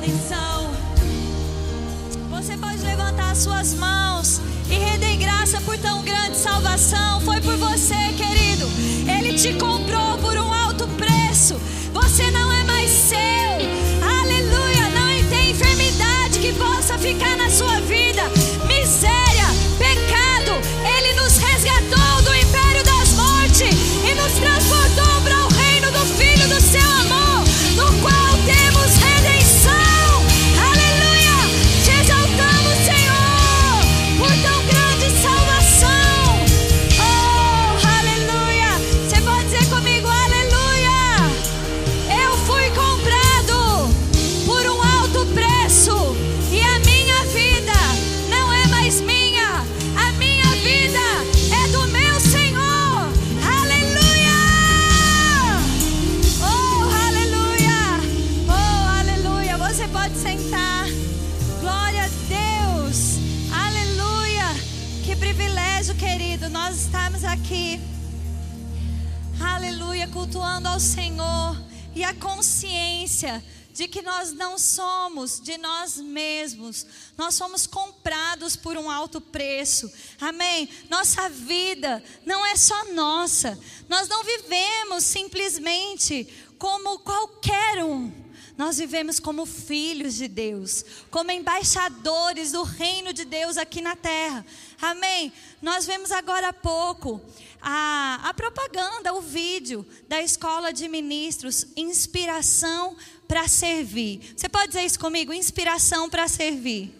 redenção. Você pode levantar suas mãos e render graça por tão grande salvação. Foi por você, querido. Ele te comprou cultuando ao Senhor e a consciência de que nós não somos de nós mesmos, nós somos comprados por um alto preço, amém? Nossa vida não é só nossa, nós não vivemos simplesmente como qualquer um, nós vivemos como filhos de Deus, como embaixadores do reino de Deus aqui na terra. Amém? Nós vemos agora há pouco a, a propaganda, o vídeo da escola de ministros, inspiração para servir. Você pode dizer isso comigo? Inspiração para servir.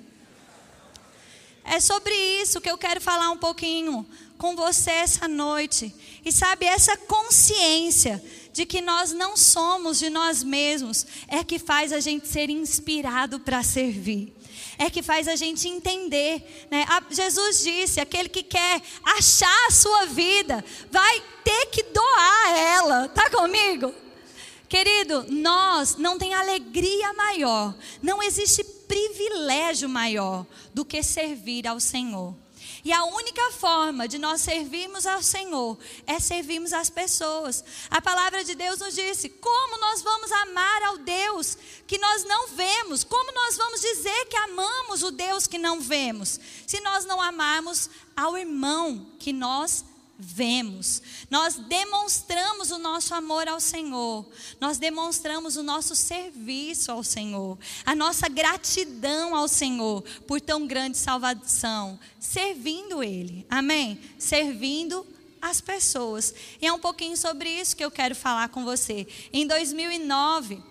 É sobre isso que eu quero falar um pouquinho com você essa noite. E sabe, essa consciência de que nós não somos de nós mesmos é que faz a gente ser inspirado para servir. É que faz a gente entender. Né? Jesus disse: aquele que quer achar a sua vida vai ter que doar ela. Tá comigo? Querido, nós não tem alegria maior, não existe privilégio maior do que servir ao Senhor. E a única forma de nós servirmos ao Senhor é servirmos as pessoas. A palavra de Deus nos disse: como nós vamos amar ao Deus que nós não vemos? Como nós vamos dizer que amamos o Deus que não vemos? Se nós não amarmos ao irmão que nós vemos. Nós demonstramos o nosso amor ao Senhor. Nós demonstramos o nosso serviço ao Senhor, a nossa gratidão ao Senhor por tão grande salvação, servindo ele. Amém? Servindo as pessoas. E é um pouquinho sobre isso que eu quero falar com você. Em 2009,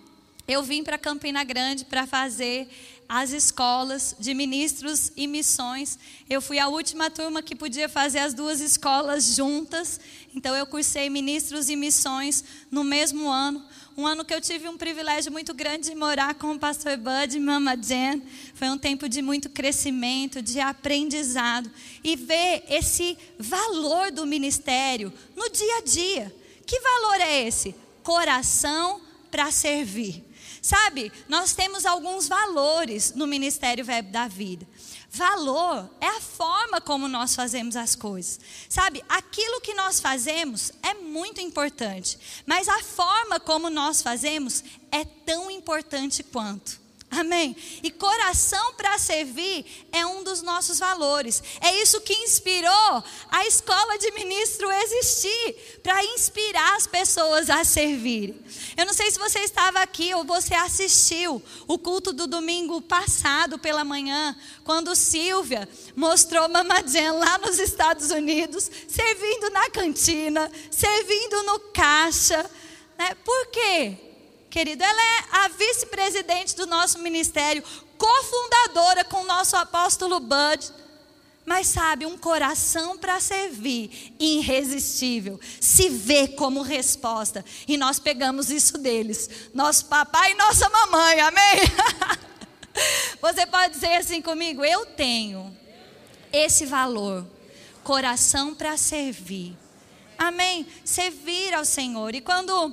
eu vim para Campina Grande para fazer as escolas de ministros e missões. Eu fui a última turma que podia fazer as duas escolas juntas. Então eu cursei ministros e missões no mesmo ano. Um ano que eu tive um privilégio muito grande de morar com o pastor Bud e Mama Jen. Foi um tempo de muito crescimento, de aprendizado e ver esse valor do ministério no dia a dia. Que valor é esse? Coração para servir. Sabe, nós temos alguns valores no Ministério Verbo da Vida. Valor é a forma como nós fazemos as coisas. Sabe, aquilo que nós fazemos é muito importante, mas a forma como nós fazemos é tão importante quanto. Amém? E coração para servir é um dos nossos valores. É isso que inspirou a escola de ministro existir para inspirar as pessoas a servir. Eu não sei se você estava aqui ou você assistiu o culto do domingo passado pela manhã, quando Silvia mostrou Mamadien lá nos Estados Unidos, servindo na cantina, servindo no caixa. Né? Por quê? Querido, ela é a vice-presidente do nosso ministério, cofundadora com o nosso apóstolo Bud. Mas sabe, um coração para servir, irresistível, se vê como resposta. E nós pegamos isso deles, nosso papai e nossa mamãe, amém? Você pode dizer assim comigo: eu tenho esse valor, coração para servir, amém? Servir ao Senhor. E quando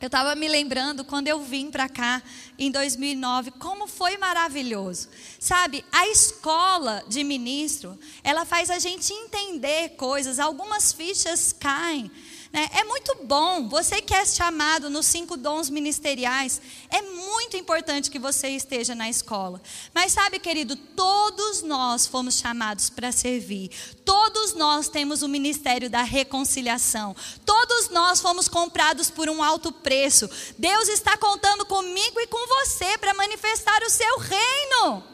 eu estava me lembrando quando eu vim para cá em 2009, como foi maravilhoso. Sabe, a escola de ministro, ela faz a gente entender coisas, algumas fichas caem. Né? É muito bom, você que é chamado nos cinco dons ministeriais, é muito importante que você esteja na escola. Mas sabe, querido, todos nós fomos chamados para servir. Todos nós temos o ministério da reconciliação. Todos nós fomos comprados por um alto preço. Deus está contando comigo e com você para manifestar o seu reino.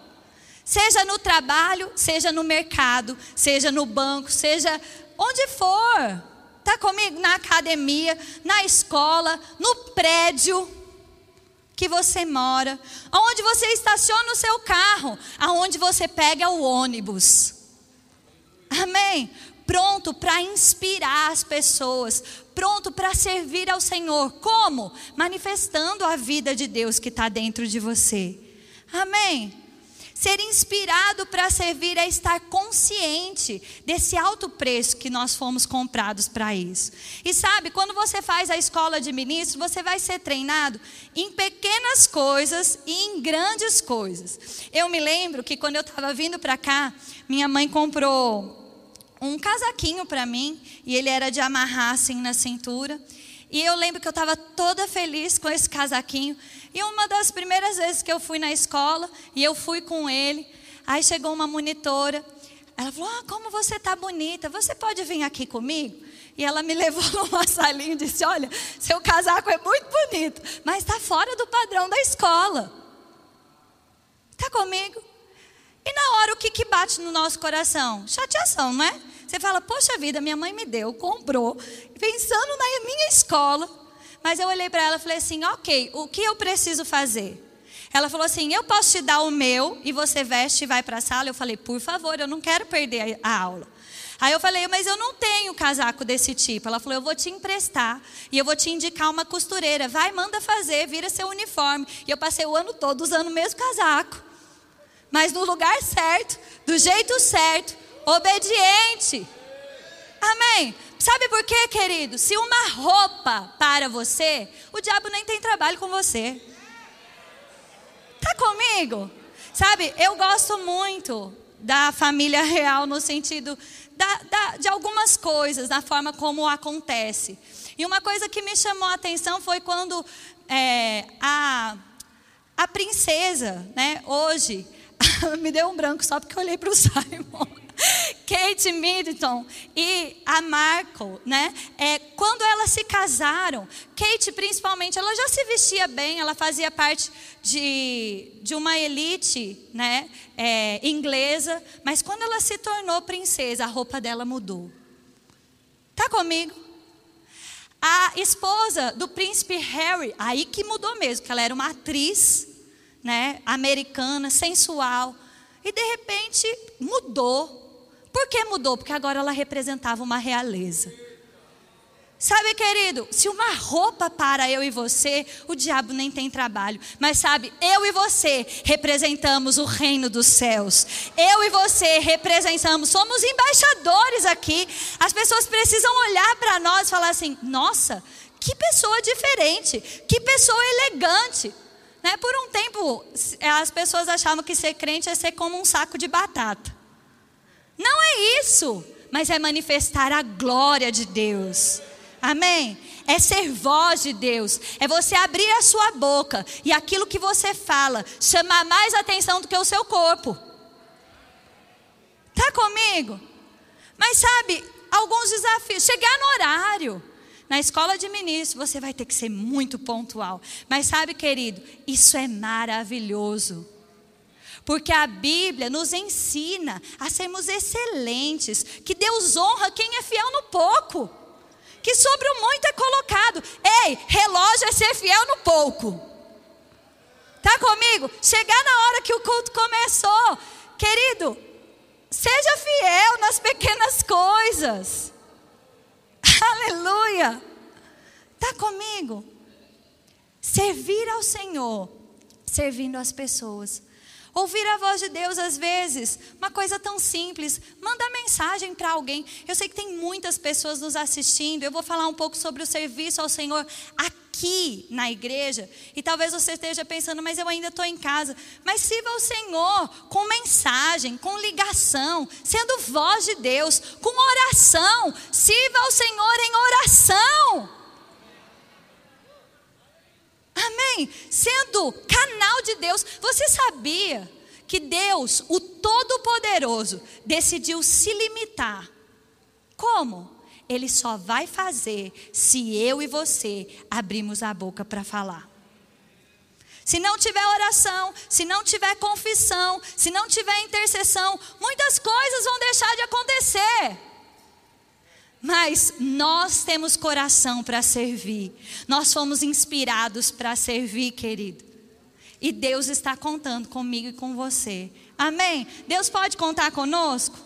Seja no trabalho, seja no mercado, seja no banco, seja onde for. Está comigo? Na academia, na escola, no prédio que você mora, aonde você estaciona o seu carro, aonde você pega o ônibus. Amém? Pronto para inspirar as pessoas, pronto para servir ao Senhor. Como? Manifestando a vida de Deus que está dentro de você. Amém? Ser inspirado para servir é estar consciente desse alto preço que nós fomos comprados para isso. E sabe, quando você faz a escola de ministro, você vai ser treinado em pequenas coisas e em grandes coisas. Eu me lembro que quando eu estava vindo para cá, minha mãe comprou um casaquinho para mim e ele era de amarrar assim na cintura. E eu lembro que eu estava toda feliz com esse casaquinho. E uma das primeiras vezes que eu fui na escola, e eu fui com ele, aí chegou uma monitora. Ela falou: Ah, como você está bonita, você pode vir aqui comigo? E ela me levou numa salinha e disse: Olha, seu casaco é muito bonito, mas está fora do padrão da escola. Está comigo? E na hora, o que, que bate no nosso coração? Chateação, não é? Você fala, poxa vida, minha mãe me deu, comprou, pensando na minha escola. Mas eu olhei para ela e falei assim: ok, o que eu preciso fazer? Ela falou assim: eu posso te dar o meu e você veste e vai para a sala? Eu falei: por favor, eu não quero perder a aula. Aí eu falei, mas eu não tenho casaco desse tipo. Ela falou, eu vou te emprestar e eu vou te indicar uma costureira. Vai, manda fazer, vira seu uniforme. E eu passei o ano todo usando o mesmo casaco. Mas no lugar certo, do jeito certo, obediente. Amém. Sabe por quê, querido? Se uma roupa para você, o diabo nem tem trabalho com você. Tá comigo? Sabe, eu gosto muito da família real no sentido da, da, de algumas coisas, da forma como acontece. E uma coisa que me chamou a atenção foi quando é, a, a princesa, né, hoje, me deu um branco só porque eu olhei para o Simon. Kate Middleton e a Marco, né? É, quando elas se casaram, Kate principalmente, ela já se vestia bem, ela fazia parte de, de uma elite, né? É, inglesa, mas quando ela se tornou princesa, a roupa dela mudou. Tá comigo? A esposa do príncipe Harry, aí que mudou mesmo, que ela era uma atriz, né? Americana, sensual, e de repente mudou por que mudou? Porque agora ela representava uma realeza. Sabe, querido, se uma roupa para eu e você, o diabo nem tem trabalho. Mas sabe, eu e você representamos o reino dos céus. Eu e você representamos, somos embaixadores aqui. As pessoas precisam olhar para nós e falar assim: nossa, que pessoa diferente, que pessoa elegante. Né? Por um tempo, as pessoas achavam que ser crente é ser como um saco de batata. Não é isso, mas é manifestar a glória de Deus. Amém? É ser voz de Deus, é você abrir a sua boca e aquilo que você fala chamar mais atenção do que o seu corpo. Tá comigo? Mas sabe, alguns desafios, chegar no horário. Na escola de ministro, você vai ter que ser muito pontual. Mas sabe, querido, isso é maravilhoso. Porque a Bíblia nos ensina a sermos excelentes, que Deus honra quem é fiel no pouco, que sobre o muito é colocado. Ei, relógio é ser fiel no pouco. Tá comigo? Chegar na hora que o culto começou, querido, seja fiel nas pequenas coisas. Aleluia. Tá comigo? Servir ao Senhor, servindo as pessoas. Ouvir a voz de Deus às vezes, uma coisa tão simples, manda mensagem para alguém. Eu sei que tem muitas pessoas nos assistindo. Eu vou falar um pouco sobre o serviço ao Senhor aqui na igreja, e talvez você esteja pensando, mas eu ainda estou em casa. Mas sirva ao Senhor com mensagem, com ligação, sendo voz de Deus, com oração. Sirva ao Senhor em oração. Amém? Sendo canal de Deus. Você sabia que Deus, o Todo-Poderoso, decidiu se limitar? Como? Ele só vai fazer se eu e você abrirmos a boca para falar. Se não tiver oração, se não tiver confissão, se não tiver intercessão, muitas coisas vão deixar de acontecer. Mas nós temos coração para servir. Nós fomos inspirados para servir, querido. E Deus está contando comigo e com você. Amém? Deus pode contar conosco?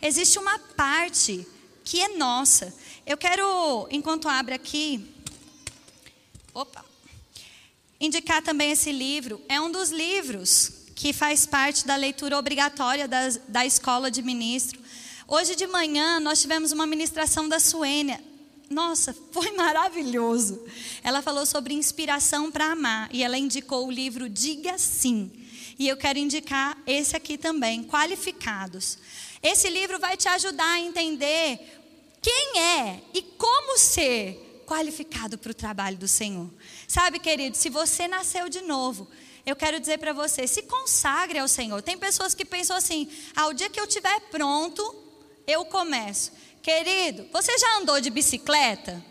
Existe uma parte que é nossa. Eu quero, enquanto abre aqui, opa, indicar também esse livro. É um dos livros que faz parte da leitura obrigatória da, da escola de ministro. Hoje de manhã nós tivemos uma ministração da Suênia. Nossa, foi maravilhoso. Ela falou sobre inspiração para amar e ela indicou o livro Diga Sim. E eu quero indicar esse aqui também, Qualificados. Esse livro vai te ajudar a entender quem é e como ser qualificado para o trabalho do Senhor. Sabe, querido, se você nasceu de novo, eu quero dizer para você, se consagre ao Senhor. Tem pessoas que pensam assim: ao dia que eu estiver pronto, eu começo. Querido, você já andou de bicicleta?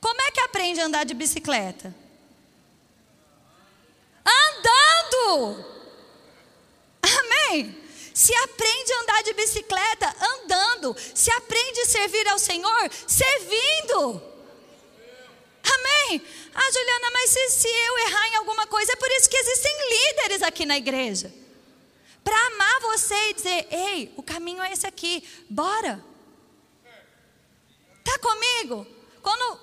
Como é que aprende a andar de bicicleta? Andando! Amém? Se aprende a andar de bicicleta andando, se aprende a servir ao Senhor servindo. Amém? Ah, Juliana, mas se, se eu errar em alguma coisa, é por isso que existem líderes aqui na igreja. Para amar você e dizer: ei, o caminho é esse aqui, bora. Tá comigo? Quando,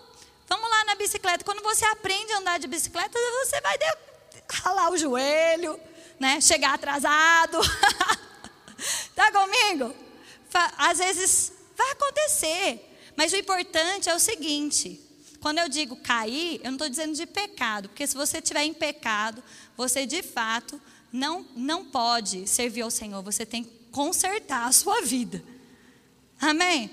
vamos lá na bicicleta, quando você aprende a andar de bicicleta, você vai de, ralar o joelho, né? chegar atrasado. Está comigo? Às vezes vai acontecer. Mas o importante é o seguinte: quando eu digo cair, eu não estou dizendo de pecado, porque se você estiver em pecado, você de fato não, não pode servir ao Senhor, você tem que consertar a sua vida. Amém?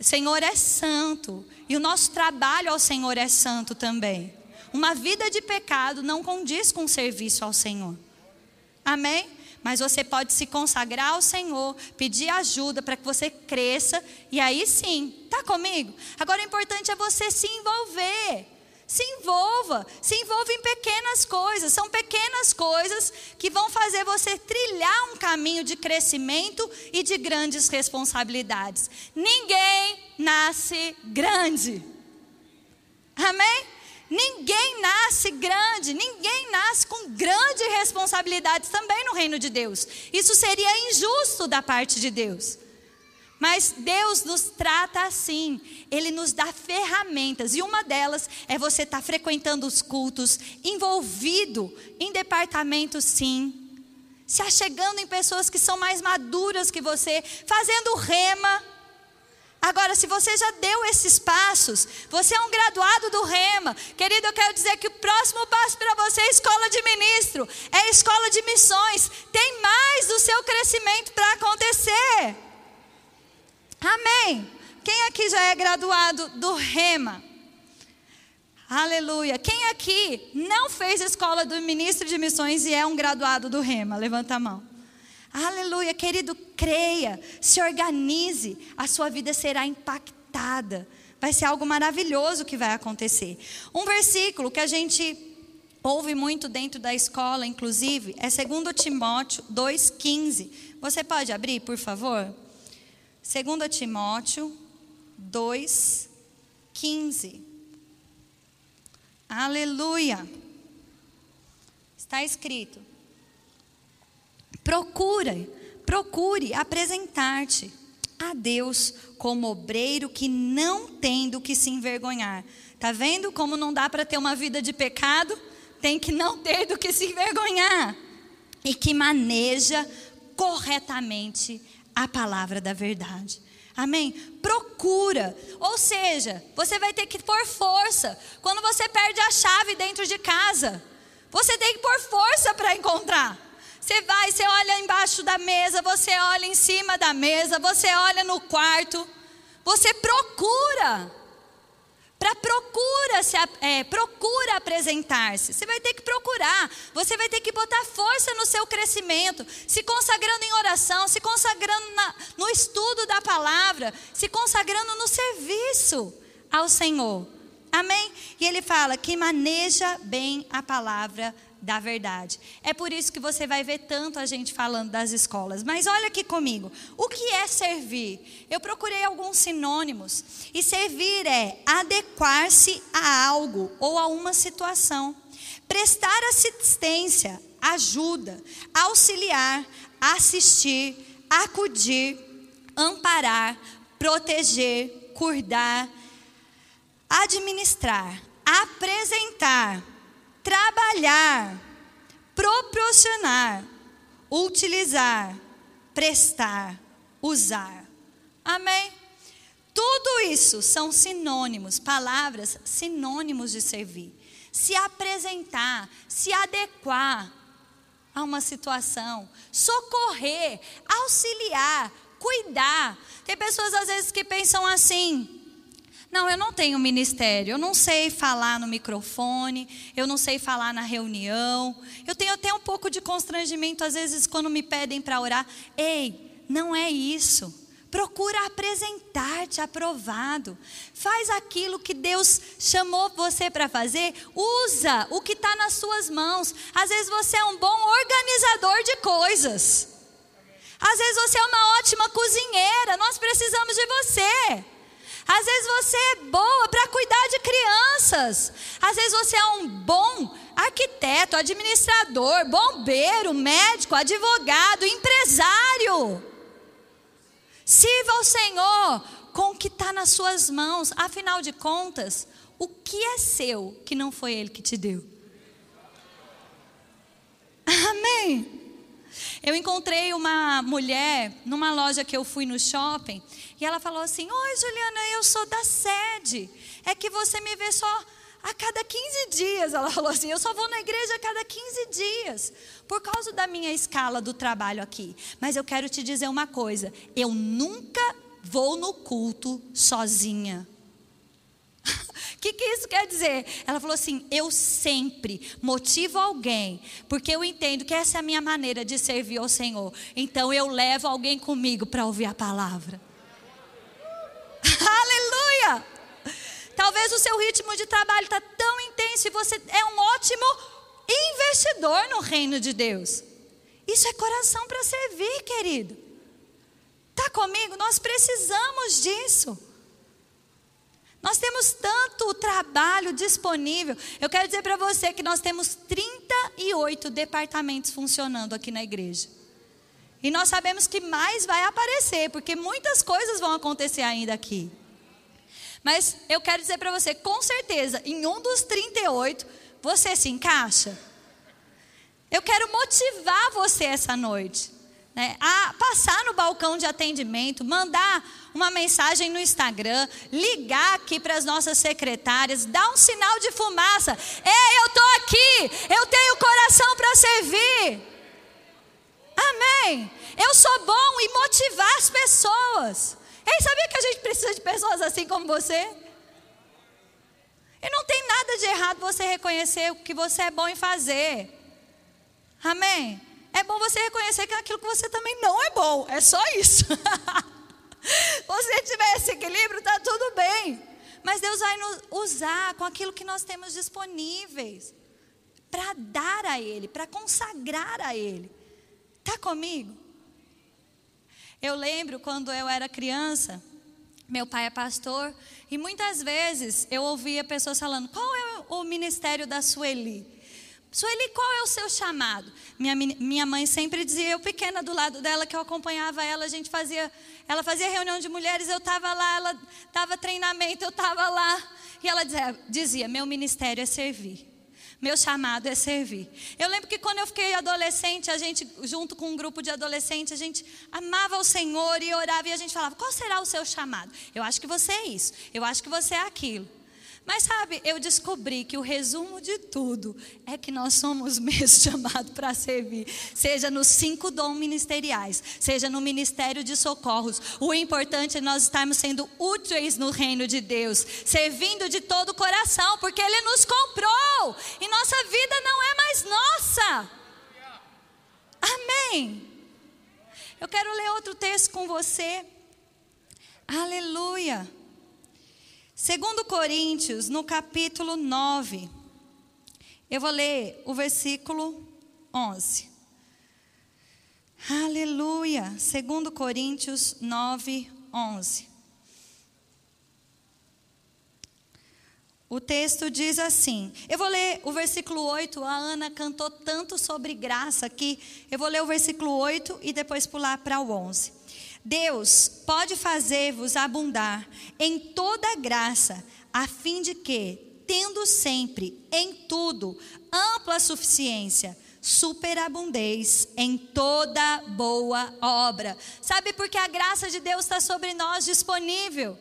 Senhor é santo e o nosso trabalho ao Senhor é santo também. Uma vida de pecado não condiz com serviço ao Senhor. Amém? mas você pode se consagrar ao Senhor, pedir ajuda para que você cresça, e aí sim, está comigo? Agora o importante é você se envolver. Se envolva, se envolva em pequenas coisas. São pequenas coisas que vão fazer você trilhar um caminho de crescimento e de grandes responsabilidades. Ninguém nasce grande. Amém? Ninguém nasce grande, ninguém nasce com grandes responsabilidades também no reino de Deus. Isso seria injusto da parte de Deus. Mas Deus nos trata assim, Ele nos dá ferramentas, e uma delas é você estar tá frequentando os cultos, envolvido em departamentos, sim, se achegando em pessoas que são mais maduras que você, fazendo rema. Agora, se você já deu esses passos, você é um graduado do Rema, querido, eu quero dizer que o próximo passo para você é escola de ministro, é escola de missões. Tem mais do seu crescimento para acontecer. Amém. Quem aqui já é graduado do Rema? Aleluia. Quem aqui não fez escola do ministro de missões e é um graduado do Rema? Levanta a mão. Aleluia, querido, creia, se organize, a sua vida será impactada. Vai ser algo maravilhoso que vai acontecer. Um versículo que a gente ouve muito dentro da escola, inclusive, é 2 Timóteo 2,15. Você pode abrir, por favor? 2 Timóteo 2,15. Aleluia. Está escrito. Procure, procure apresentar-te a Deus como obreiro que não tem do que se envergonhar. Tá vendo como não dá para ter uma vida de pecado? Tem que não ter do que se envergonhar. E que maneja corretamente a palavra da verdade. Amém? Procura. Ou seja, você vai ter que pôr força. Quando você perde a chave dentro de casa, você tem que pôr força para encontrar. Você vai, você olha embaixo da mesa, você olha em cima da mesa, você olha no quarto, você procura para procura se é, procura apresentar-se. Você vai ter que procurar, você vai ter que botar força no seu crescimento, se consagrando em oração, se consagrando na, no estudo da palavra, se consagrando no serviço ao Senhor. Amém? E ele fala que maneja bem a palavra da verdade. É por isso que você vai ver tanto a gente falando das escolas. Mas olha aqui comigo. O que é servir? Eu procurei alguns sinônimos. E servir é adequar-se a algo ou a uma situação, prestar assistência, ajuda, auxiliar, assistir, acudir, amparar, proteger, cuidar, administrar, apresentar trabalhar, proporcionar, utilizar, prestar, usar. Amém? Tudo isso são sinônimos, palavras sinônimos de servir. Se apresentar, se adequar a uma situação, socorrer, auxiliar, cuidar. Tem pessoas às vezes que pensam assim: não, eu não tenho ministério, eu não sei falar no microfone, eu não sei falar na reunião. Eu tenho até um pouco de constrangimento às vezes quando me pedem para orar. Ei, não é isso. Procura apresentar-te aprovado. Faz aquilo que Deus chamou você para fazer. Usa o que está nas suas mãos. Às vezes você é um bom organizador de coisas. Às vezes você é uma ótima cozinheira. Nós precisamos de você. Às vezes você é boa para cuidar de crianças. Às vezes você é um bom arquiteto, administrador, bombeiro, médico, advogado, empresário. Sirva ao Senhor com o que está nas suas mãos. Afinal de contas, o que é seu que não foi Ele que te deu? Amém. Eu encontrei uma mulher numa loja que eu fui no shopping e ela falou assim: Oi, Juliana, eu sou da sede. É que você me vê só a cada 15 dias. Ela falou assim: Eu só vou na igreja a cada 15 dias, por causa da minha escala do trabalho aqui. Mas eu quero te dizer uma coisa: eu nunca vou no culto sozinha. O que, que isso quer dizer? Ela falou assim: eu sempre motivo alguém, porque eu entendo que essa é a minha maneira de servir ao Senhor. Então eu levo alguém comigo para ouvir a palavra. Aleluia! Talvez o seu ritmo de trabalho está tão intenso e você é um ótimo investidor no reino de Deus. Isso é coração para servir, querido. Está comigo? Nós precisamos disso. Nós temos tanto trabalho disponível. Eu quero dizer para você que nós temos 38 departamentos funcionando aqui na igreja. E nós sabemos que mais vai aparecer, porque muitas coisas vão acontecer ainda aqui. Mas eu quero dizer para você, com certeza, em um dos 38, você se encaixa. Eu quero motivar você essa noite né, a passar no balcão de atendimento, mandar uma mensagem no Instagram, ligar aqui para as nossas secretárias, dar um sinal de fumaça. Ei, eu estou aqui, eu tenho coração para servir. Amém. Eu sou bom em motivar as pessoas. Ei, sabia que a gente precisa de pessoas assim como você? E não tem nada de errado você reconhecer o que você é bom em fazer. Amém? É bom você reconhecer que aquilo que você também não é bom. É só isso. você tiver esse equilíbrio, está tudo bem. Mas Deus vai nos usar com aquilo que nós temos disponíveis para dar a Ele, para consagrar a Ele. Está comigo? Eu lembro quando eu era criança, meu pai é pastor, e muitas vezes eu ouvia pessoas falando: qual é o ministério da Sueli? Sueli, qual é o seu chamado? Minha, minha mãe sempre dizia, eu pequena do lado dela, que eu acompanhava ela, a gente fazia, ela fazia reunião de mulheres, eu estava lá, ela dava treinamento, eu estava lá. E ela dizia, dizia, meu ministério é servir. Meu chamado é servir. Eu lembro que quando eu fiquei adolescente, a gente, junto com um grupo de adolescentes, a gente amava o Senhor e orava e a gente falava: qual será o seu chamado? Eu acho que você é isso, eu acho que você é aquilo. Mas sabe, eu descobri que o resumo de tudo é que nós somos mesmo chamados para servir, seja nos cinco dons ministeriais, seja no ministério de socorros. O importante é nós estarmos sendo úteis no reino de Deus, servindo de todo o coração, porque Ele nos comprou e nossa vida não é mais nossa. Amém. Eu quero ler outro texto com você. Aleluia. Segundo Coríntios, no capítulo 9, eu vou ler o versículo 11. Aleluia. Segundo Coríntios 9, 11. O texto diz assim: eu vou ler o versículo 8. A Ana cantou tanto sobre graça que eu vou ler o versículo 8 e depois pular para o 11. Deus pode fazer-vos abundar em toda graça, a fim de que, tendo sempre em tudo ampla suficiência, superabundez em toda boa obra. Sabe por que a graça de Deus está sobre nós disponível?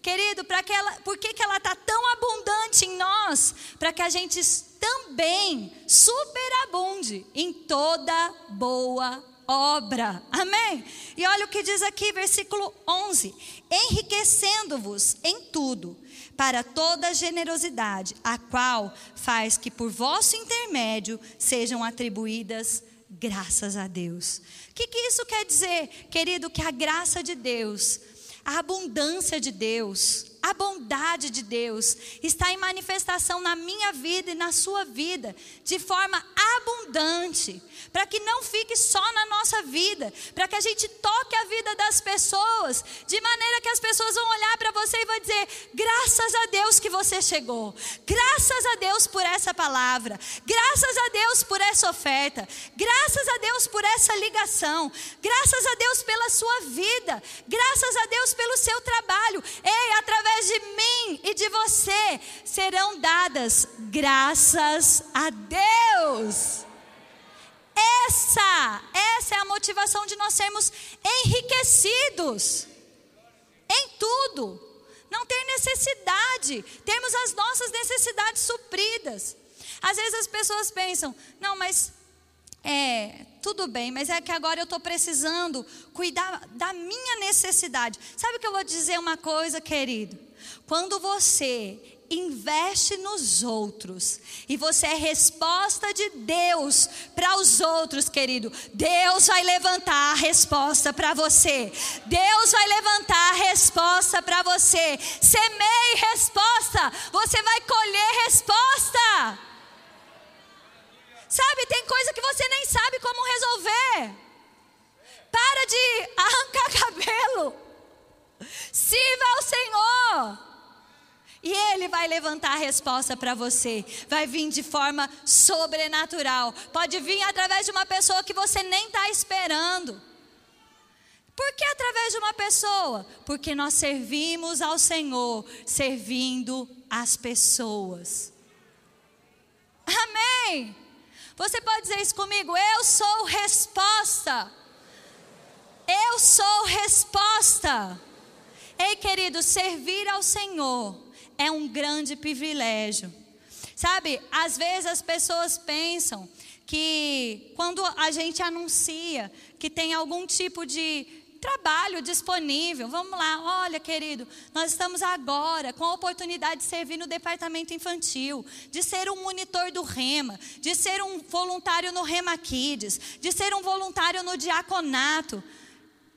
Querido, para que ela, por que, que ela está tão abundante em nós? Para que a gente também superabunde em toda boa obra. Amém? E olha o que diz aqui, versículo 11: enriquecendo-vos em tudo, para toda generosidade, a qual faz que por vosso intermédio sejam atribuídas graças a Deus. O que, que isso quer dizer, querido? Que a graça de Deus, a abundância de Deus, a bondade de Deus está em manifestação na minha vida e na sua vida, de forma abundante para que não fique só na nossa vida, para que a gente toque a vida das pessoas, de maneira que as pessoas vão olhar para você e vão dizer: graças a Deus que você chegou, graças a Deus por essa palavra, graças a Deus por essa oferta, graças a Deus por essa ligação, graças a Deus pela sua vida, graças a Deus pelo seu trabalho. Ei, através de mim e de você serão dadas graças a Deus. Essa, essa é a motivação de nós sermos enriquecidos em tudo. Não ter necessidade, temos as nossas necessidades supridas. Às vezes as pessoas pensam, não, mas é, tudo bem, mas é que agora eu estou precisando cuidar da minha necessidade. Sabe o que eu vou dizer uma coisa, querido? Quando você investe nos outros. E você é resposta de Deus para os outros, querido. Deus vai levantar a resposta para você. Deus vai levantar a resposta para você. Semeie resposta, você vai colher resposta. Sabe, tem coisa que você nem sabe como resolver. Para de arrancar cabelo. Sirva ao Senhor. E Ele vai levantar a resposta para você. Vai vir de forma sobrenatural. Pode vir através de uma pessoa que você nem está esperando. Por que através de uma pessoa? Porque nós servimos ao Senhor, servindo as pessoas. Amém. Você pode dizer isso comigo? Eu sou resposta. Eu sou resposta. Ei, querido, servir ao Senhor é um grande privilégio. Sabe, às vezes as pessoas pensam que quando a gente anuncia que tem algum tipo de trabalho disponível, vamos lá, olha querido, nós estamos agora com a oportunidade de servir no departamento infantil, de ser um monitor do Rema, de ser um voluntário no Rema Kids, de ser um voluntário no diaconato.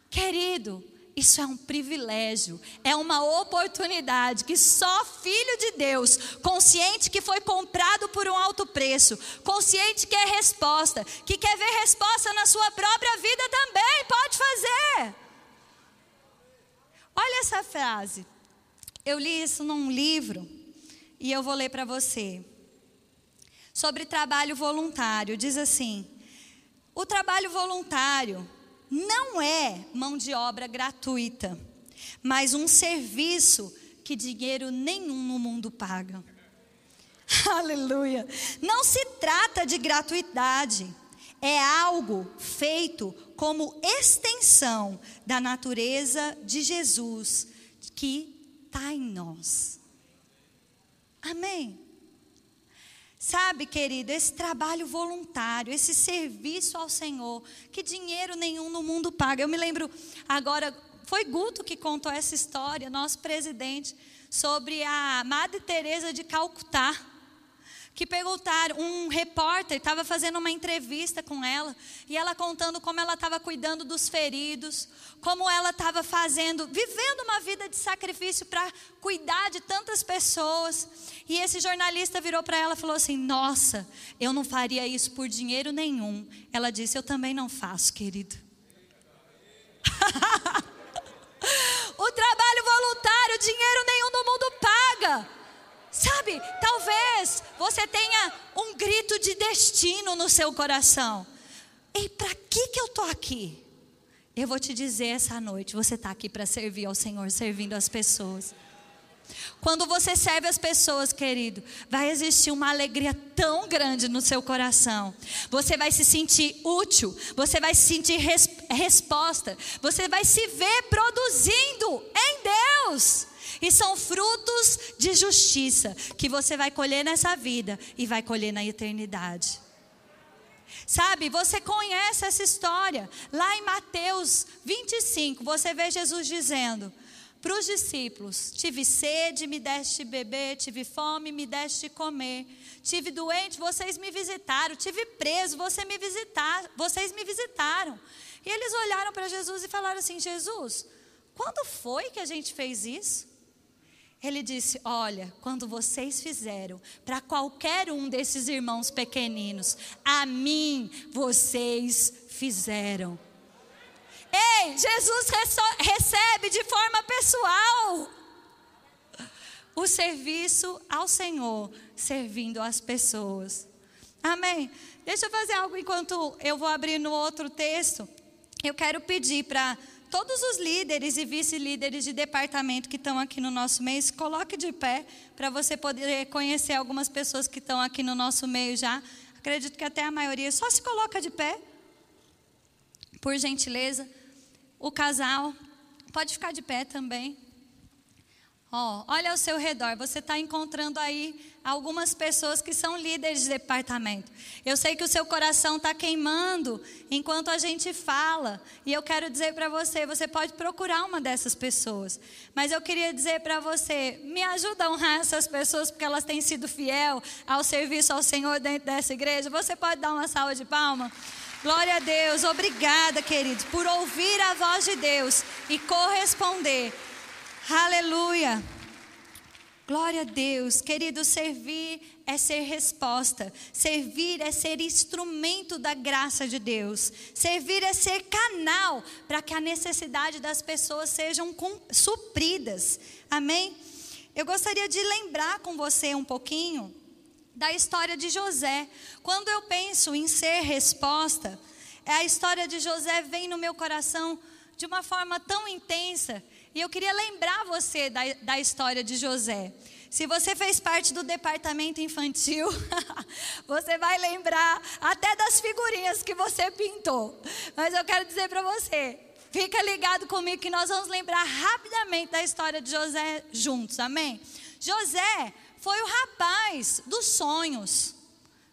Querido, isso é um privilégio, é uma oportunidade que só filho de Deus, consciente que foi comprado por um alto preço, consciente que é resposta, que quer ver resposta na sua própria vida também, pode fazer. Olha essa frase. Eu li isso num livro e eu vou ler para você. Sobre trabalho voluntário, diz assim: O trabalho voluntário não é mão de obra gratuita, mas um serviço que dinheiro nenhum no mundo paga. Aleluia. Não se trata de gratuidade, é algo feito como extensão da natureza de Jesus que está em nós. Amém. Sabe, querido, esse trabalho voluntário, esse serviço ao Senhor, que dinheiro nenhum no mundo paga. Eu me lembro agora, foi Guto que contou essa história, nosso presidente, sobre a Madre Teresa de Calcutá que perguntaram, um repórter estava fazendo uma entrevista com ela, e ela contando como ela estava cuidando dos feridos, como ela estava fazendo, vivendo uma vida de sacrifício para cuidar de tantas pessoas. E esse jornalista virou para ela e falou assim: Nossa, eu não faria isso por dinheiro nenhum. Ela disse: Eu também não faço, querido. o trabalho voluntário, dinheiro nenhum no mundo paga. Sabe, talvez você tenha um grito de destino no seu coração. E para que, que eu estou aqui? Eu vou te dizer essa noite: você está aqui para servir ao Senhor, servindo as pessoas. Quando você serve as pessoas, querido, vai existir uma alegria tão grande no seu coração. Você vai se sentir útil, você vai se sentir res resposta, você vai se ver produzindo em Deus. E são frutos de justiça que você vai colher nessa vida e vai colher na eternidade. Sabe, você conhece essa história. Lá em Mateus 25, você vê Jesus dizendo para os discípulos: Tive sede, me deste beber, tive fome, me deste comer. Tive doente, vocês me visitaram. Tive preso, você me visitar, vocês me visitaram. E eles olharam para Jesus e falaram assim: Jesus, quando foi que a gente fez isso? Ele disse: Olha, quando vocês fizeram para qualquer um desses irmãos pequeninos, a mim vocês fizeram. Ei, Jesus recebe de forma pessoal o serviço ao Senhor, servindo as pessoas. Amém. Deixa eu fazer algo enquanto eu vou abrir no outro texto. Eu quero pedir para todos os líderes e vice-líderes de departamento que estão aqui no nosso meio, se coloque de pé para você poder conhecer algumas pessoas que estão aqui no nosso meio já. Acredito que até a maioria só se coloca de pé. Por gentileza. O casal pode ficar de pé também. Olha ao seu redor, você está encontrando aí algumas pessoas que são líderes de departamento. Eu sei que o seu coração está queimando enquanto a gente fala. E eu quero dizer para você: você pode procurar uma dessas pessoas. Mas eu queria dizer para você: me ajuda a honrar essas pessoas, porque elas têm sido fiel ao serviço ao Senhor dentro dessa igreja. Você pode dar uma salva de palma? Glória a Deus, obrigada, queridos, por ouvir a voz de Deus e corresponder. Aleluia. Glória a Deus, querido, servir é ser resposta, servir é ser instrumento da graça de Deus, servir é ser canal para que a necessidade das pessoas sejam supridas, amém? Eu gostaria de lembrar com você um pouquinho da história de José. Quando eu penso em ser resposta, a história de José vem no meu coração de uma forma tão intensa e eu queria lembrar você da, da história de José. Se você fez parte do departamento infantil, você vai lembrar até das figurinhas que você pintou. Mas eu quero dizer para você, fica ligado comigo que nós vamos lembrar rapidamente da história de José juntos, amém? José foi o rapaz dos sonhos.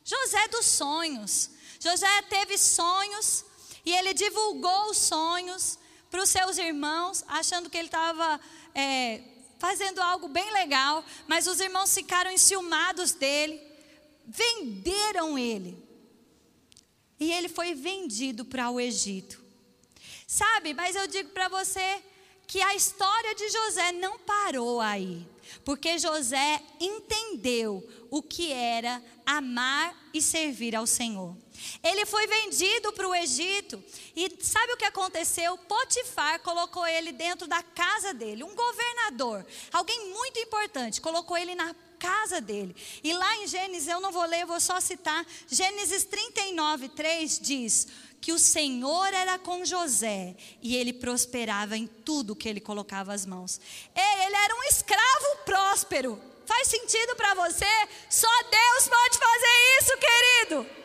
José dos sonhos. José teve sonhos e ele divulgou os sonhos para os seus irmãos, achando que ele estava é, fazendo algo bem legal, mas os irmãos ficaram enciumados dele, venderam ele. E ele foi vendido para o Egito. Sabe, mas eu digo para você que a história de José não parou aí, porque José entendeu o que era amar e servir ao Senhor. Ele foi vendido para o Egito e sabe o que aconteceu? Potifar colocou ele dentro da casa dele, um governador, alguém muito importante, colocou ele na casa dele. E lá em Gênesis, eu não vou ler, eu vou só citar, Gênesis 39, 3 diz que o Senhor era com José e ele prosperava em tudo que ele colocava as mãos. Ele era um escravo próspero. Faz sentido para você? Só Deus pode fazer isso, querido.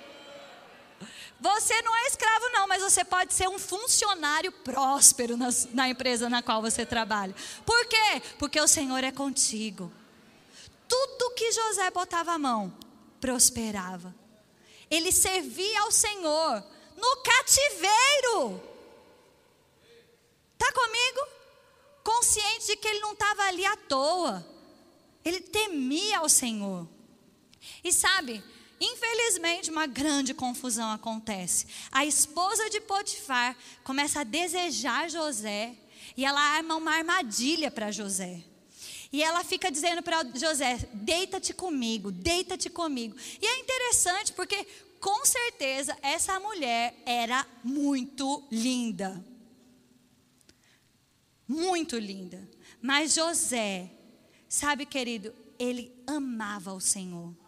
Você não é escravo, não, mas você pode ser um funcionário próspero na, na, empresa na qual você trabalha. Por quê? Porque o Senhor é contigo. Tudo que José botava a mão prosperava. Ele servia ao Senhor no cativeiro. Está comigo? Consciente de que ele não estava ali à toa. Ele temia ao Senhor. E sabe, Infelizmente, uma grande confusão acontece. A esposa de Potifar começa a desejar José e ela arma uma armadilha para José. E ela fica dizendo para José: deita-te comigo, deita-te comigo. E é interessante porque, com certeza, essa mulher era muito linda. Muito linda. Mas José, sabe, querido, ele amava o Senhor.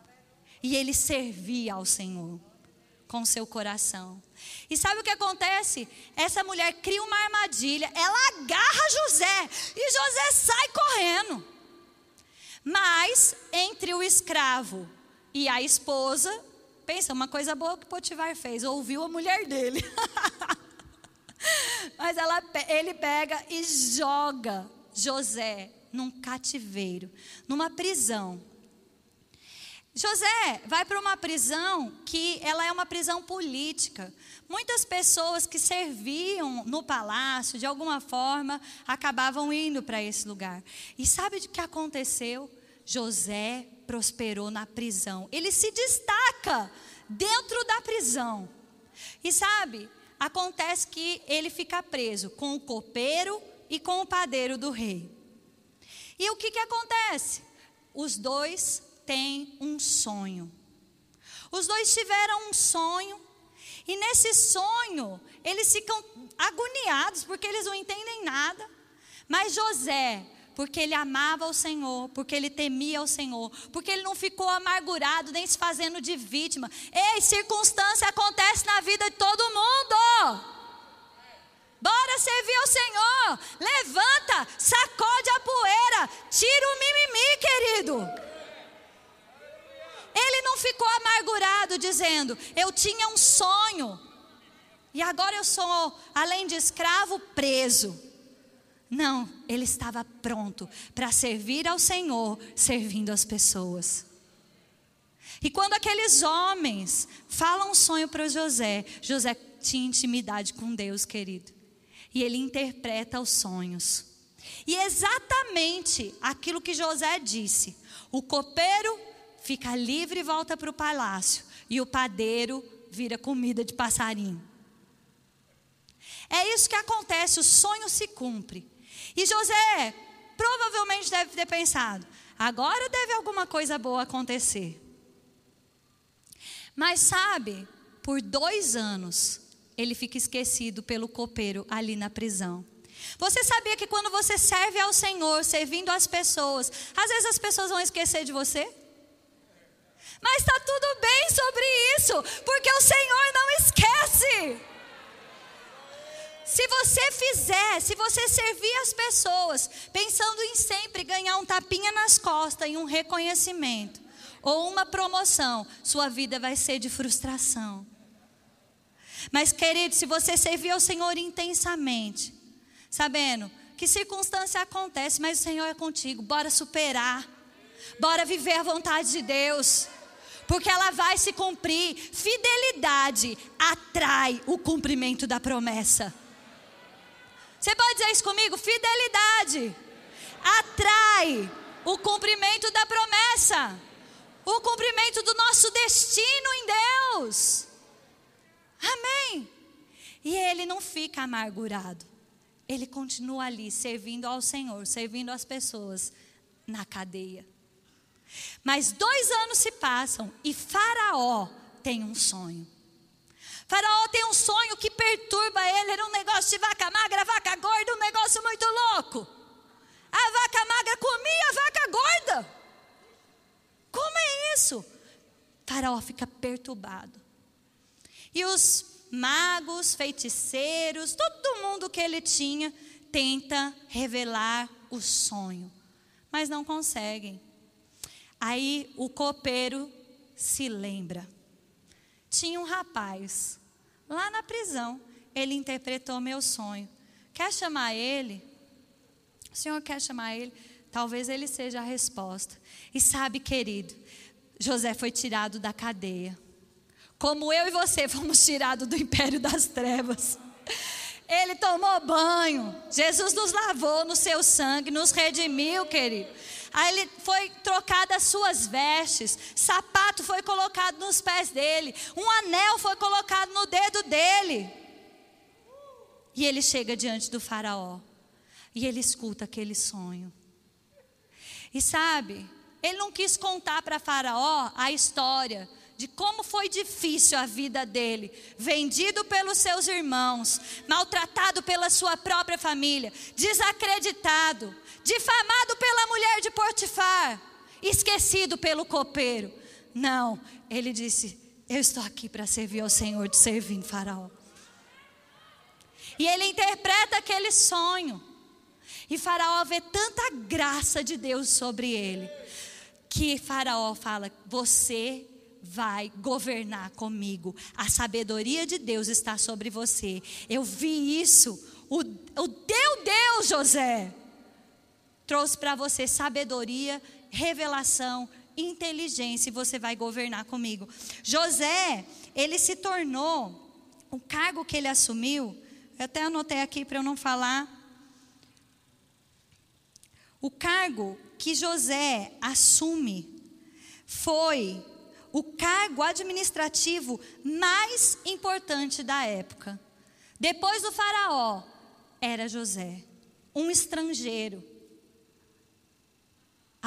E ele servia ao Senhor com seu coração. E sabe o que acontece? Essa mulher cria uma armadilha, ela agarra José e José sai correndo. Mas entre o escravo e a esposa, pensa, uma coisa boa que Potifar fez, ouviu a mulher dele. Mas ela, ele pega e joga José num cativeiro, numa prisão. José vai para uma prisão que ela é uma prisão política. Muitas pessoas que serviam no palácio, de alguma forma, acabavam indo para esse lugar. E sabe o que aconteceu? José prosperou na prisão. Ele se destaca dentro da prisão. E sabe, acontece que ele fica preso com o copeiro e com o padeiro do rei. E o que, que acontece? Os dois tem um sonho. Os dois tiveram um sonho, e nesse sonho, eles ficam agoniados, porque eles não entendem nada. Mas José, porque ele amava o Senhor, porque ele temia o Senhor, porque ele não ficou amargurado nem se fazendo de vítima. Ei, circunstância acontece na vida de todo mundo. Bora servir ao Senhor. Levanta, sacode a poeira, tira o mimimi, querido. Ele não ficou amargurado dizendo: Eu tinha um sonho e agora eu sou, além de escravo, preso. Não, ele estava pronto para servir ao Senhor, servindo as pessoas. E quando aqueles homens falam um sonho para José, José tinha intimidade com Deus, querido. E ele interpreta os sonhos. E exatamente aquilo que José disse: o copeiro fica livre e volta para o palácio. E o padeiro vira comida de passarinho. É isso que acontece, o sonho se cumpre. E José provavelmente deve ter pensado: agora deve alguma coisa boa acontecer. Mas sabe, por dois anos, ele fica esquecido pelo copeiro ali na prisão. Você sabia que quando você serve ao Senhor, servindo as pessoas, às vezes as pessoas vão esquecer de você? Mas está tudo bem sobre isso, porque o Senhor não esquece. Se você fizer, se você servir as pessoas, pensando em sempre ganhar um tapinha nas costas e um reconhecimento, ou uma promoção, sua vida vai ser de frustração. Mas, querido, se você servir ao Senhor intensamente, sabendo que circunstância acontece, mas o Senhor é contigo, bora superar, bora viver a vontade de Deus porque ela vai se cumprir. Fidelidade atrai o cumprimento da promessa. Você pode dizer isso comigo? Fidelidade atrai o cumprimento da promessa, o cumprimento do nosso destino em Deus. Amém. E ele não fica amargurado. Ele continua ali servindo ao Senhor, servindo as pessoas na cadeia. Mas dois anos se passam e Faraó tem um sonho. Faraó tem um sonho que perturba ele. Era um negócio de vaca magra, vaca gorda, um negócio muito louco. A vaca magra comia a vaca gorda. Como é isso? Faraó fica perturbado. E os magos, feiticeiros, todo mundo que ele tinha, tenta revelar o sonho, mas não conseguem. Aí o copeiro se lembra. Tinha um rapaz lá na prisão, ele interpretou meu sonho. Quer chamar ele? O senhor quer chamar ele? Talvez ele seja a resposta. E sabe, querido, José foi tirado da cadeia. Como eu e você fomos tirados do império das trevas. Ele tomou banho. Jesus nos lavou no seu sangue, nos redimiu, querido. Aí ele foi trocado as suas vestes, sapato foi colocado nos pés dele, um anel foi colocado no dedo dele. E ele chega diante do faraó. E ele escuta aquele sonho. E sabe, ele não quis contar para Faraó a história de como foi difícil a vida dele, vendido pelos seus irmãos, maltratado pela sua própria família, desacreditado, difamado pela mulher de Potifar, esquecido pelo copeiro. Não, ele disse: Eu estou aqui para servir ao Senhor, de servir Faraó. E ele interpreta aquele sonho. E Faraó vê tanta graça de Deus sobre ele, que Faraó fala: Você vai governar comigo. A sabedoria de Deus está sobre você. Eu vi isso. O, o teu Deus, José, trouxe para você sabedoria, revelação, inteligência e você vai governar comigo. José, ele se tornou, o cargo que ele assumiu, eu até anotei aqui para eu não falar o cargo que José assume foi o cargo administrativo mais importante da época. Depois do Faraó, era José, um estrangeiro.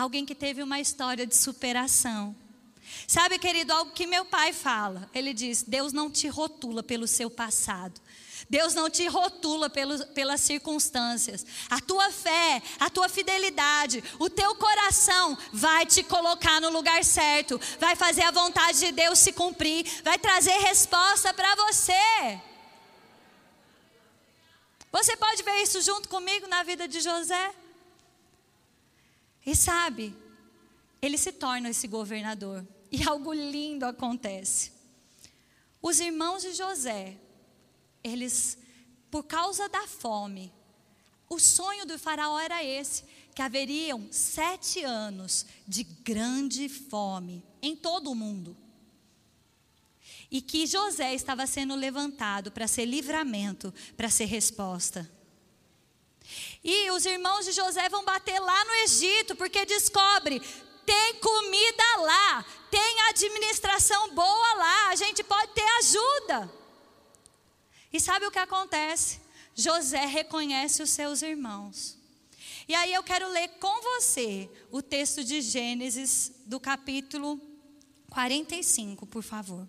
Alguém que teve uma história de superação. Sabe, querido, algo que meu pai fala. Ele diz: Deus não te rotula pelo seu passado. Deus não te rotula pelos, pelas circunstâncias. A tua fé, a tua fidelidade, o teu coração vai te colocar no lugar certo, vai fazer a vontade de Deus se cumprir, vai trazer resposta para você. Você pode ver isso junto comigo na vida de José? E sabe, ele se torna esse governador. E algo lindo acontece. Os irmãos de José eles, por causa da fome, o sonho do faraó era esse: que haveriam sete anos de grande fome em todo o mundo. E que José estava sendo levantado para ser livramento, para ser resposta. E os irmãos de José vão bater lá no Egito, porque descobre tem comida lá, tem administração boa lá, a gente pode ter ajuda. E sabe o que acontece? José reconhece os seus irmãos. E aí eu quero ler com você o texto de Gênesis, do capítulo 45, por favor.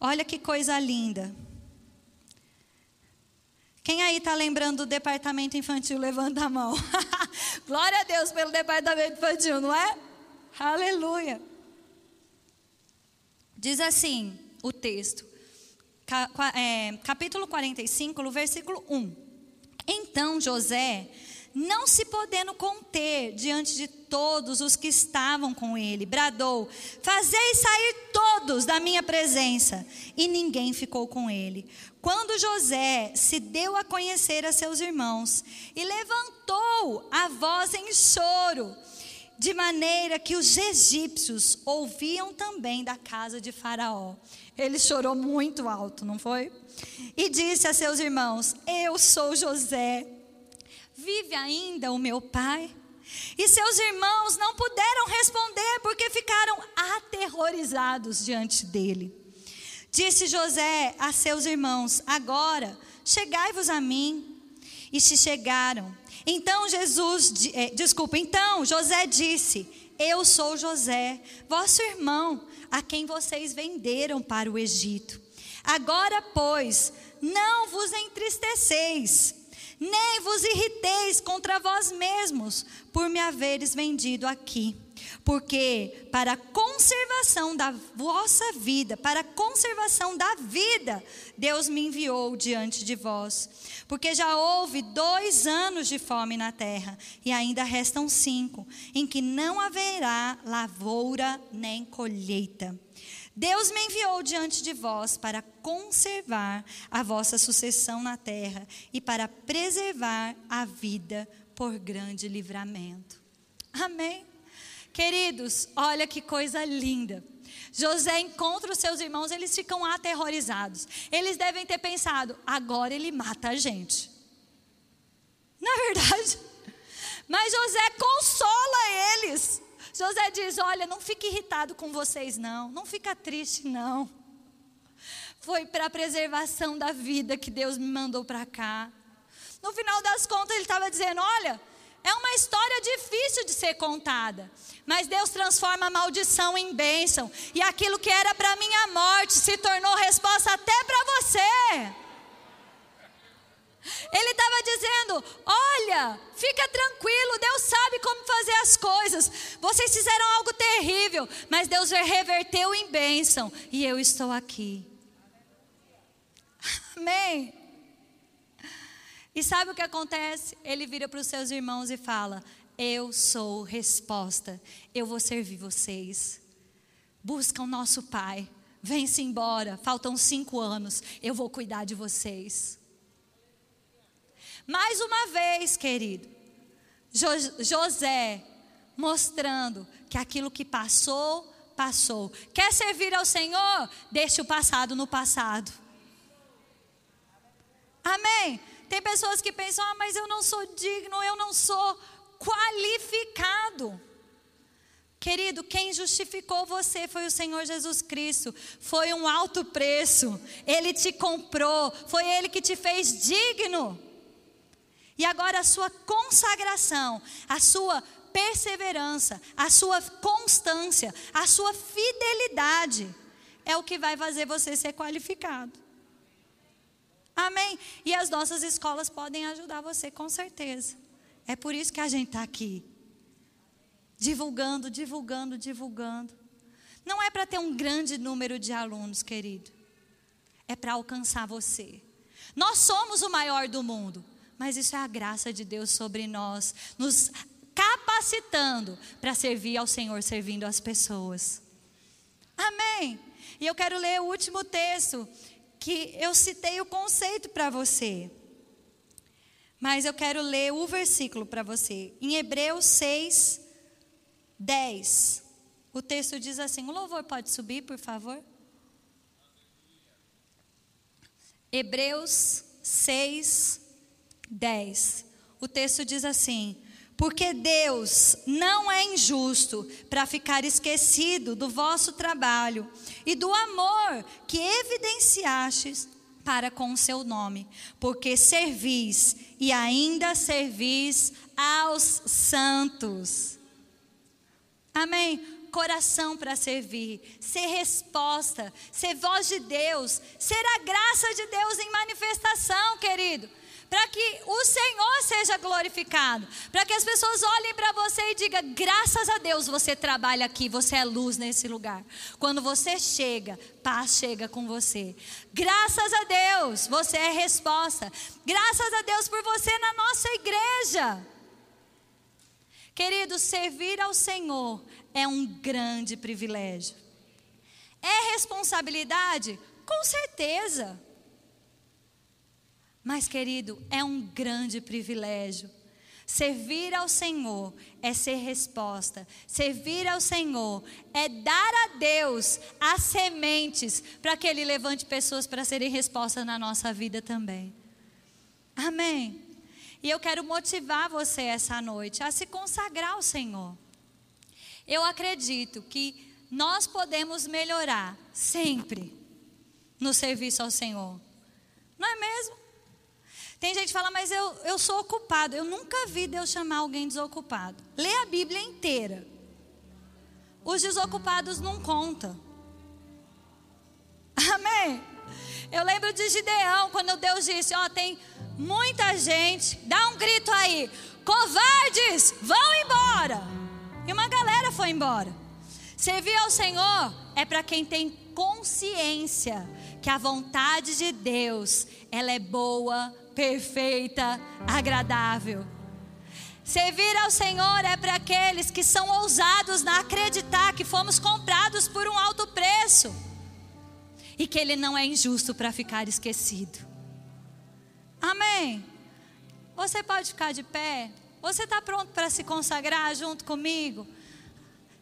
Olha que coisa linda. Quem aí está lembrando do departamento infantil? Levanta a mão. Glória a Deus pelo departamento infantil, não é? Aleluia. Diz assim o texto: é, capítulo 45, no versículo 1. Então José, não se podendo conter diante de todos os que estavam com ele, bradou: Fazei sair todos da minha presença. E ninguém ficou com ele. Quando José se deu a conhecer a seus irmãos e levantou a voz em choro, de maneira que os egípcios ouviam também da casa de Faraó. Ele chorou muito alto, não foi? E disse a seus irmãos: Eu sou José. Vive ainda o meu pai? E seus irmãos não puderam responder porque ficaram aterrorizados diante dele. Disse José a seus irmãos: Agora chegai-vos a mim. E se chegaram. Então Jesus, eh, desculpa, então José disse: Eu sou José, vosso irmão a quem vocês venderam para o Egito. Agora, pois, não vos entristeceis, nem vos irriteis contra vós mesmos, por me haveres vendido aqui. Porque para a conservação da vossa vida, para a conservação da vida, Deus me enviou diante de vós. Porque já houve dois anos de fome na terra, e ainda restam cinco, em que não haverá lavoura nem colheita. Deus me enviou diante de vós para conservar a vossa sucessão na terra e para preservar a vida por grande livramento. Amém. Queridos, olha que coisa linda. José encontra os seus irmãos, eles ficam aterrorizados. Eles devem ter pensado: agora ele mata a gente. Na é verdade. Mas José consola eles. José diz: Olha, não fique irritado com vocês, não. Não fica triste, não. Foi para a preservação da vida que Deus me mandou para cá. No final das contas, ele estava dizendo: Olha, é uma história difícil de ser contada. Mas Deus transforma a maldição em bênção. E aquilo que era para minha morte se tornou resposta até para você. Ele estava dizendo: Olha, fica tranquilo, Deus sabe como fazer as coisas. Vocês fizeram algo terrível, mas Deus reverteu em bênção e eu estou aqui. Amém. E sabe o que acontece? Ele vira para os seus irmãos e fala: Eu sou resposta, eu vou servir vocês. Busca o nosso Pai, vem-se embora, faltam cinco anos, eu vou cuidar de vocês. Mais uma vez, querido, José mostrando que aquilo que passou, passou. Quer servir ao Senhor? Deixe o passado no passado. Amém? Tem pessoas que pensam, ah, mas eu não sou digno, eu não sou qualificado. Querido, quem justificou você foi o Senhor Jesus Cristo. Foi um alto preço. Ele te comprou. Foi Ele que te fez digno. E agora a sua consagração, a sua perseverança, a sua constância, a sua fidelidade é o que vai fazer você ser qualificado. Amém? E as nossas escolas podem ajudar você, com certeza. É por isso que a gente está aqui. Divulgando, divulgando, divulgando. Não é para ter um grande número de alunos, querido. É para alcançar você. Nós somos o maior do mundo mas isso é a graça de Deus sobre nós, nos capacitando para servir ao Senhor, servindo as pessoas. Amém. E eu quero ler o último texto que eu citei o conceito para você. Mas eu quero ler o versículo para você. Em Hebreus 6, 10. O texto diz assim: o louvor pode subir, por favor? Hebreus 6, 10. O texto diz assim: Porque Deus não é injusto para ficar esquecido do vosso trabalho e do amor que evidenciastes para com o seu nome, porque servis e ainda servis aos santos. Amém coração para servir, ser resposta, ser voz de Deus, ser a graça de Deus em manifestação, querido para que o Senhor seja glorificado, para que as pessoas olhem para você e digam: graças a Deus você trabalha aqui, você é luz nesse lugar. Quando você chega, paz chega com você. Graças a Deus você é resposta. Graças a Deus por você na nossa igreja. Querido, servir ao Senhor é um grande privilégio. É responsabilidade? Com certeza. Mas, querido, é um grande privilégio. Servir ao Senhor é ser resposta. Servir ao Senhor é dar a Deus as sementes para que Ele levante pessoas para serem resposta na nossa vida também. Amém. E eu quero motivar você essa noite a se consagrar ao Senhor. Eu acredito que nós podemos melhorar sempre no serviço ao Senhor. Não é mesmo? Tem gente que fala, mas eu, eu sou ocupado. Eu nunca vi Deus chamar alguém desocupado. Lê a Bíblia inteira. Os desocupados não contam. Amém? Eu lembro de Gideão, quando Deus disse: Ó, oh, tem muita gente, dá um grito aí, covardes, vão embora. E uma galera foi embora. Servir ao Senhor é para quem tem consciência que a vontade de Deus, ela é boa, perfeita, agradável. Servir ao Senhor é para aqueles que são ousados na acreditar que fomos comprados por um alto preço e que Ele não é injusto para ficar esquecido. Amém. Você pode ficar de pé? Você está pronto para se consagrar junto comigo?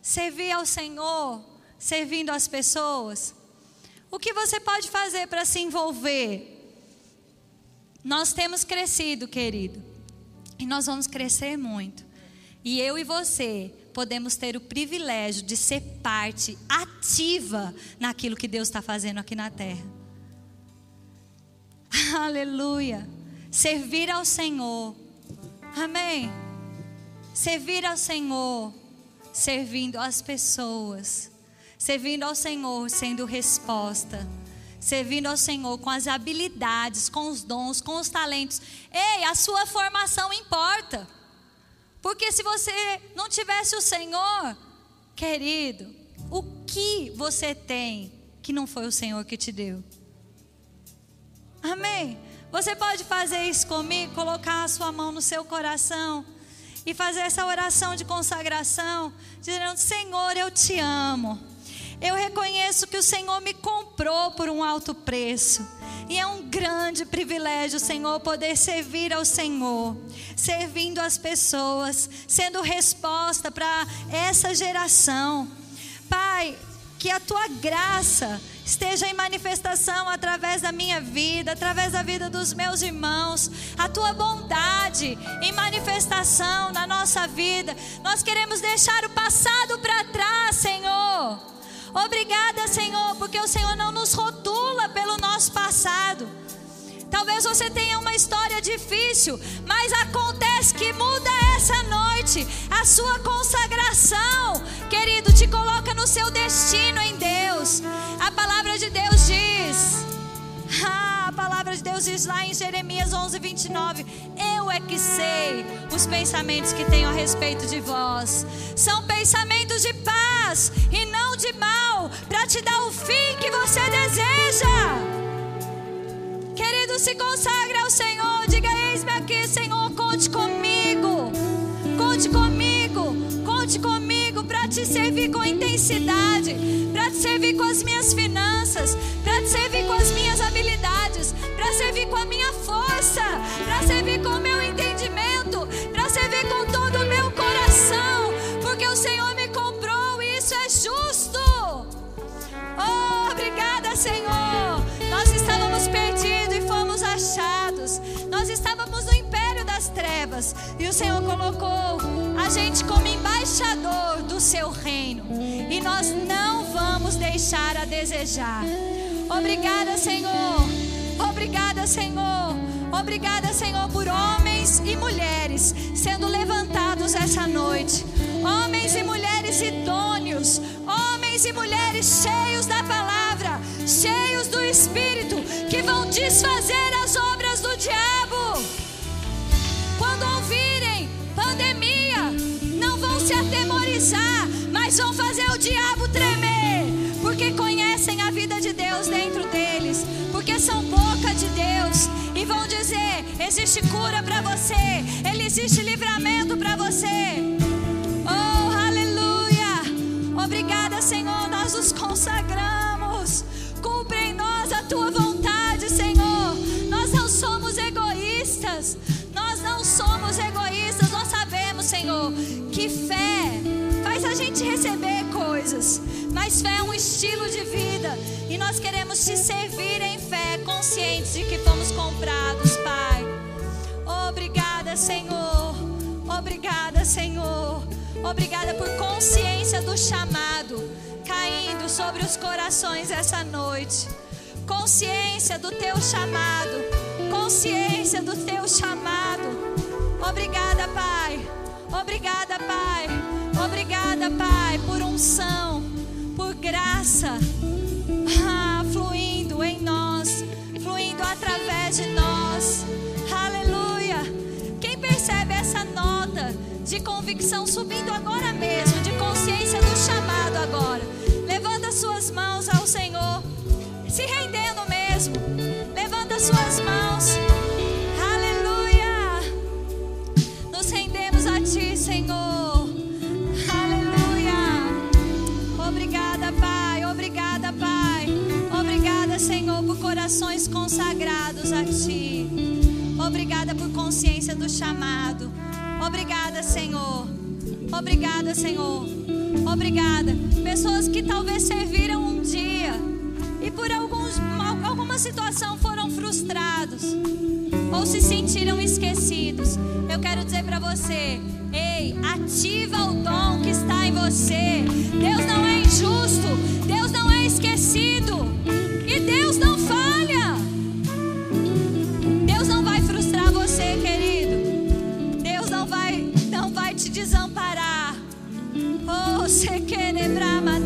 Servir ao Senhor, servindo as pessoas? O que você pode fazer para se envolver? Nós temos crescido, querido, e nós vamos crescer muito. E eu e você podemos ter o privilégio de ser parte ativa naquilo que Deus está fazendo aqui na terra. Aleluia. Servir ao Senhor. Amém. Servir ao Senhor, servindo as pessoas, servindo ao Senhor, sendo resposta, servindo ao Senhor com as habilidades, com os dons, com os talentos. Ei, a sua formação importa. Porque se você não tivesse o Senhor, querido, o que você tem que não foi o Senhor que te deu? Amém? Você pode fazer isso comigo, colocar a sua mão no seu coração e fazer essa oração de consagração, dizendo: Senhor, eu te amo. Eu reconheço que o Senhor me comprou por um alto preço. E é um grande privilégio, Senhor, poder servir ao Senhor, servindo as pessoas, sendo resposta para essa geração. Pai, que a tua graça esteja em manifestação através da minha vida, através da vida dos meus irmãos, a tua bondade em manifestação na nossa vida. Nós queremos deixar o passado para trás, Senhor. Obrigada, Senhor, porque o Senhor não nos rotula pelo nosso passado. Talvez você tenha uma história difícil, mas acontece que muda essa noite a sua consagração, querido, te coloca no seu destino em Deus. A palavra de Deus diz. Ah, a palavra de Deus diz lá em Jeremias 11, 29: Eu é que sei os pensamentos que tenho a respeito de vós. São pensamentos de paz e não de mal, para te dar o fim que você deseja. Querido, se consagre ao Senhor. Diga: Eis-me aqui, Senhor. Conte comigo. Conte comigo. Conte comigo para te servir com intensidade. Para te servir com as minhas finanças. Para servir com a minha força. Para servir com o meu entendimento. Para servir com todo o meu coração. Porque o Senhor me comprou e isso é justo. Oh, obrigada, Senhor. Nós estávamos perdidos e fomos achados. Nós estávamos no império das trevas e o Senhor colocou a gente como embaixador do seu reino. E nós não vamos deixar a desejar. Obrigada, Senhor. Obrigada, Senhor. Obrigada, Senhor, por homens e mulheres sendo levantados essa noite. Homens e mulheres idôneos, homens e mulheres cheios da palavra, cheios do Espírito, que vão desfazer as obras do diabo. Quando ouvirem pandemia, não vão se atemorizar, mas vão fazer o diabo tremer, existe cura para você, ele existe livramento para você. Oh, aleluia! Obrigada, Senhor, nós nos consagramos. Cumpre em nós a tua vontade, Senhor. Nós não somos egoístas. Nós não somos egoístas. Nós sabemos, Senhor, que fé faz a gente receber coisas. Mas fé é um estilo de vida. E nós queremos te servir em fé, conscientes de que fomos comprados, Pai. Obrigada, Senhor. Obrigada, Senhor. Obrigada por consciência do chamado caindo sobre os corações essa noite. Consciência do teu chamado. Consciência do teu chamado. Obrigada, Pai. Obrigada, Pai. Obrigada, Pai, por unção, por graça. Ah, fluindo em nós, fluindo através de nós. de convicção subindo agora mesmo, de consciência do chamado agora. Levanta suas mãos ao Senhor, se rendendo mesmo. Levanta suas mãos. Aleluia! Nos rendemos a ti, Senhor. Aleluia! Obrigada, Pai. Obrigada, Pai. Obrigada, Senhor, por corações consagrados a ti. Obrigada por consciência do chamado. Obrigada, Senhor. Obrigada, Senhor. Obrigada. Pessoas que talvez serviram um dia e por alguns, alguma situação foram frustrados ou se sentiram esquecidos. Eu quero dizer para você: ei, ativa o dom que está em você. Deus não é injusto, Deus não é esquecido. se quede brama